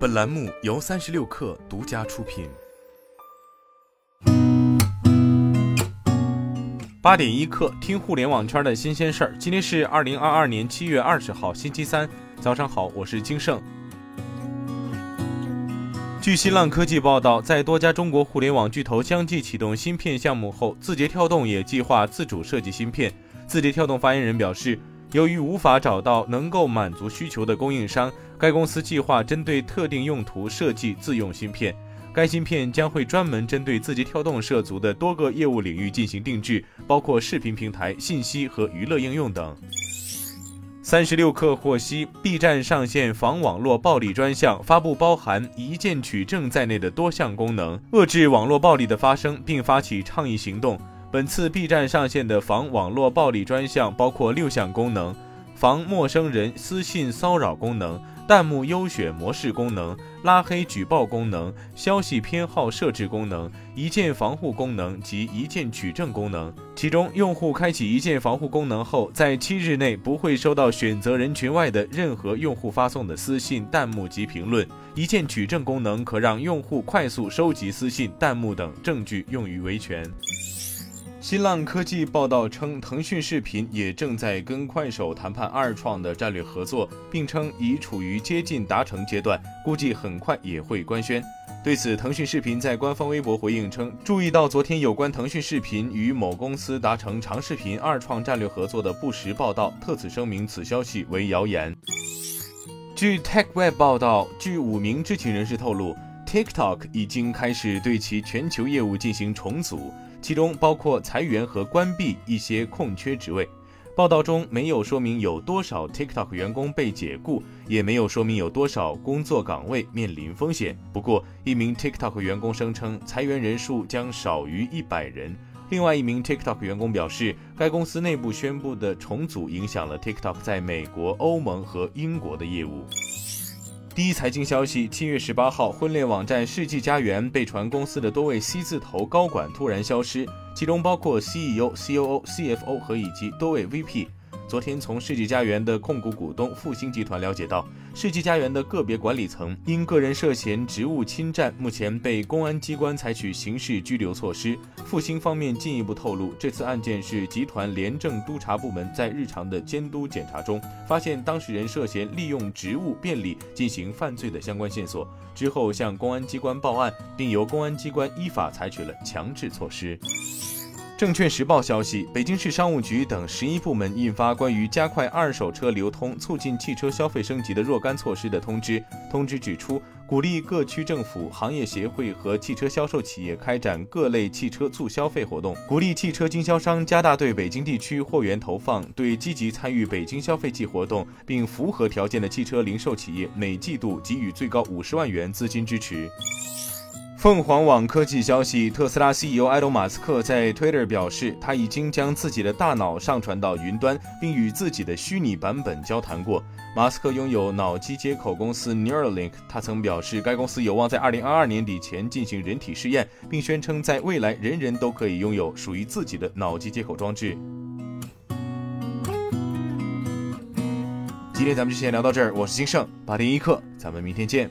本栏目由三十六氪独家出品。八点一刻，听互联网圈的新鲜事儿。今天是二零二二年七月二十号，星期三，早上好，我是金盛。据新浪科技报道，在多家中国互联网巨头相继启动芯片项目后，字节跳动也计划自主设计芯片。字节跳动发言人表示，由于无法找到能够满足需求的供应商，该公司计划针对特定用途设计自用芯片。该芯片将会专门针对字节跳动涉足的多个业务领域进行定制，包括视频平台、信息和娱乐应用等。三十六氪获悉，B 站上线防网络暴力专项，发布包含一键取证在内的多项功能，遏制网络暴力的发生，并发起倡议行动。本次 B 站上线的防网络暴力专项包括六项功能：防陌生人私信骚扰功能。弹幕优选模式功能、拉黑举报功能、消息偏好设置功能、一键防护功能及一键取证功能。其中，用户开启一键防护功能后，在七日内不会收到选择人群外的任何用户发送的私信、弹幕及评论。一键取证功能可让用户快速收集私信、弹幕等证据用于维权。新浪科技报道称，腾讯视频也正在跟快手谈判二创的战略合作，并称已处于接近达成阶段，估计很快也会官宣。对此，腾讯视频在官方微博回应称，注意到昨天有关腾讯视频与某公司达成长视频二创战略合作的不实报道，特此声明此消息为谣言。据 TechWeb 报道，据五名知情人士透露，TikTok 已经开始对其全球业务进行重组。其中包括裁员和关闭一些空缺职位。报道中没有说明有多少 TikTok 员工被解雇，也没有说明有多少工作岗位面临风险。不过，一名 TikTok 员工声称裁员人数将少于一百人。另外一名 TikTok 员工表示，该公司内部宣布的重组影响了 TikTok 在美国、欧盟和英国的业务。第一财经消息，七月十八号，婚恋网站世纪佳缘被传公司的多位 C 字头高管突然消失，其中包括 CEO、COO、CFO 和以及多位 VP。昨天，从世纪佳缘的控股股东复兴集团了解到，世纪佳缘的个别管理层因个人涉嫌职务侵占，目前被公安机关采取刑事拘留措施。复兴方面进一步透露，这次案件是集团廉政督察部门在日常的监督检查中，发现当事人涉嫌利用职务便利进行犯罪的相关线索，之后向公安机关报案，并由公安机关依法采取了强制措施。证券时报消息，北京市商务局等十一部门印发关于加快二手车流通、促进汽车消费升级的若干措施的通知。通知指出，鼓励各区政府、行业协会和汽车销售企业开展各类汽车促消费活动，鼓励汽车经销商加大对北京地区货源投放，对积极参与北京消费季活动并符合条件的汽车零售企业每季度给予最高五十万元资金支持。凤凰网科技消息，特斯拉 CEO 埃隆·马斯克在 Twitter 表示，他已经将自己的大脑上传到云端，并与自己的虚拟版本交谈过。马斯克拥有脑机接口公司 Neuralink，他曾表示该公司有望在2022年底前进行人体试验，并宣称在未来人人都可以拥有属于自己的脑机接口装置。今天咱们就先聊到这儿，我是金盛八点一刻，咱们明天见。